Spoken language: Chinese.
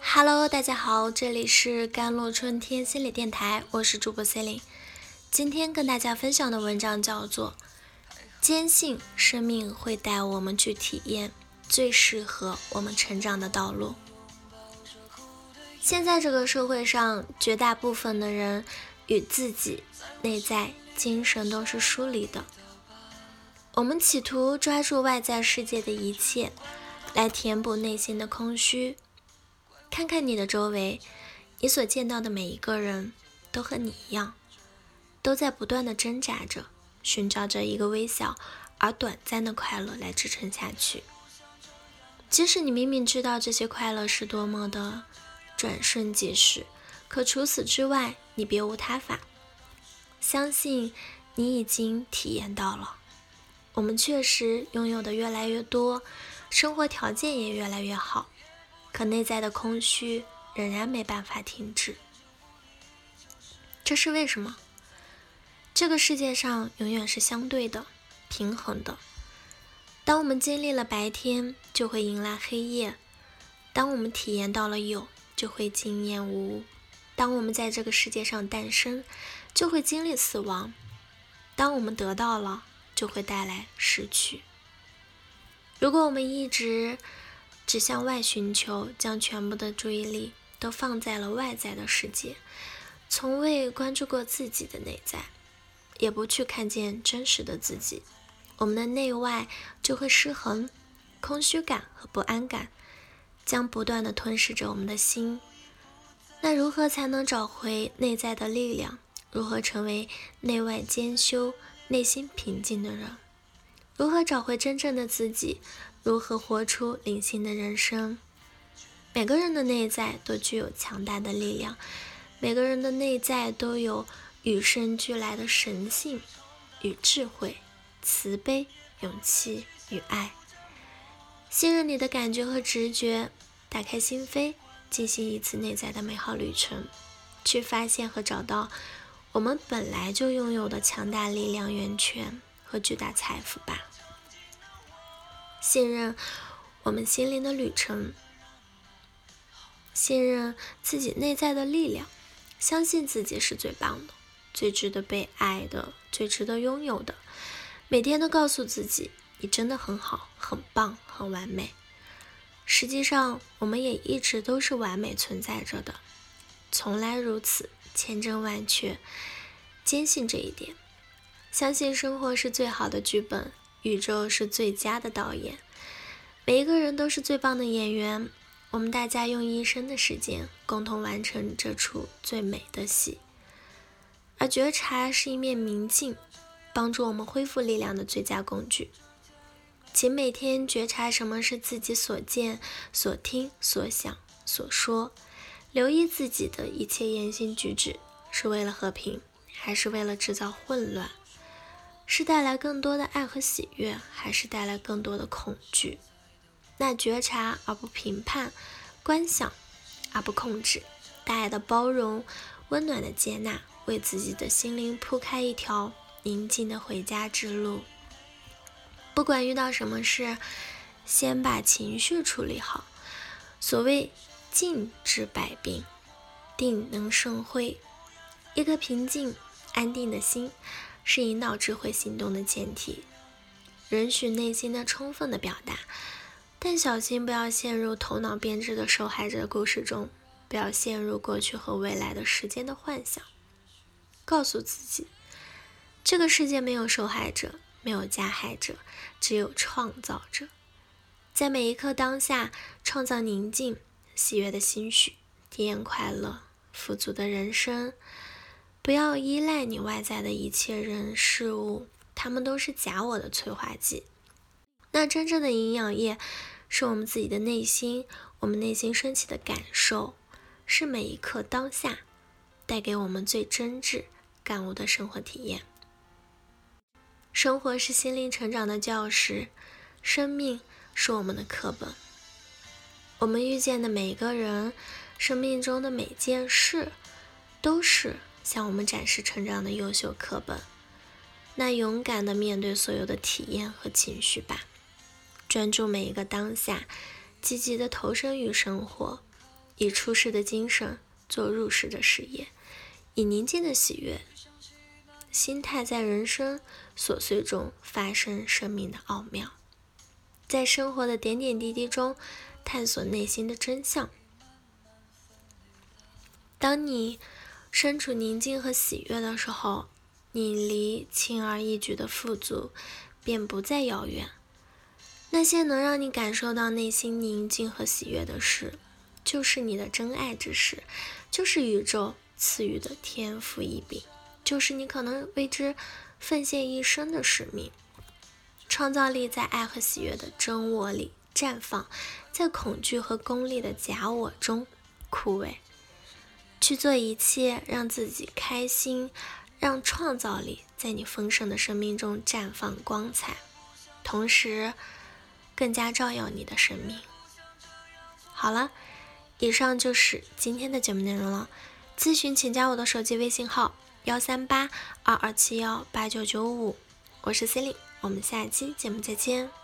Hello，大家好，这里是甘露春天心理电台，我是主播 c e l i n e 今天跟大家分享的文章叫做《坚信生命会带我们去体验最适合我们成长的道路》。现在这个社会上，绝大部分的人与自己内在精神都是疏离的。我们企图抓住外在世界的一切，来填补内心的空虚。看看你的周围，你所见到的每一个人都和你一样，都在不断的挣扎着，寻找着一个微小而短暂的快乐来支撑下去。即使你明明知道这些快乐是多么的转瞬即逝，可除此之外，你别无他法。相信你已经体验到了，我们确实拥有的越来越多，生活条件也越来越好。可内在的空虚仍然没办法停止，这是为什么？这个世界上永远是相对的、平衡的。当我们经历了白天，就会迎来黑夜；当我们体验到了有，就会经验无；当我们在这个世界上诞生，就会经历死亡；当我们得到了，就会带来失去。如果我们一直……只向外寻求，将全部的注意力都放在了外在的世界，从未关注过自己的内在，也不去看见真实的自己，我们的内外就会失衡，空虚感和不安感将不断的吞噬着我们的心。那如何才能找回内在的力量？如何成为内外兼修、内心平静的人？如何找回真正的自己？如何活出灵性的人生？每个人的内在都具有强大的力量，每个人的内在都有与生俱来的神性与智慧、慈悲、勇气与爱。信任你的感觉和直觉，打开心扉，进行一次内在的美好旅程，去发现和找到我们本来就拥有的强大力量源泉和巨大财富吧。信任我们心灵的旅程，信任自己内在的力量，相信自己是最棒的、最值得被爱的、最值得拥有的。每天都告诉自己，你真的很好、很棒、很完美。实际上，我们也一直都是完美存在着的，从来如此，千真万确。坚信这一点，相信生活是最好的剧本。宇宙是最佳的导演，每一个人都是最棒的演员。我们大家用一生的时间，共同完成这出最美的戏。而觉察是一面明镜，帮助我们恢复力量的最佳工具。请每天觉察什么是自己所见、所听、所想、所说，留意自己的一切言行举止，是为了和平，还是为了制造混乱？是带来更多的爱和喜悦，还是带来更多的恐惧？那觉察而不评判，观想而不控制，大爱的包容，温暖的接纳，为自己的心灵铺开一条宁静的回家之路。不管遇到什么事，先把情绪处理好。所谓静治百病，定能胜会。一颗平静安定的心。是引导智慧行动的前提，允许内心的充分的表达，但小心不要陷入头脑编织的受害者故事中，不要陷入过去和未来的时间的幻想。告诉自己，这个世界没有受害者，没有加害者，只有创造者。在每一刻当下，创造宁静、喜悦的心绪，体验快乐、富足的人生。不要依赖你外在的一切人事物，他们都是假我的催化剂。那真正的营养液是我们自己的内心，我们内心升起的感受，是每一刻当下带给我们最真挚感悟的生活体验。生活是心灵成长的教室，生命是我们的课本。我们遇见的每一个人，生命中的每件事，都是。向我们展示成长的优秀课本，那勇敢的面对所有的体验和情绪吧，专注每一个当下，积极的投身于生活，以出世的精神做入世的事业，以宁静的喜悦心态，在人生琐碎中发生生命的奥妙，在生活的点点滴滴中探索内心的真相。当你身处宁静和喜悦的时候，你离轻而易举的富足便不再遥远。那些能让你感受到内心宁静和喜悦的事，就是你的真爱之事，就是宇宙赐予的天赋异禀，就是你可能为之奉献一生的使命。创造力在爱和喜悦的真我里绽放，在恐惧和功利的假我中枯萎。去做一切让自己开心，让创造力在你丰盛的生命中绽放光彩，同时。更加照耀你的生命。好了，以上就是今天的节目内容了。咨询请加我的手机微信号：幺三八二二七幺八九九五，我是 c e l i n e 我们下期节目再见。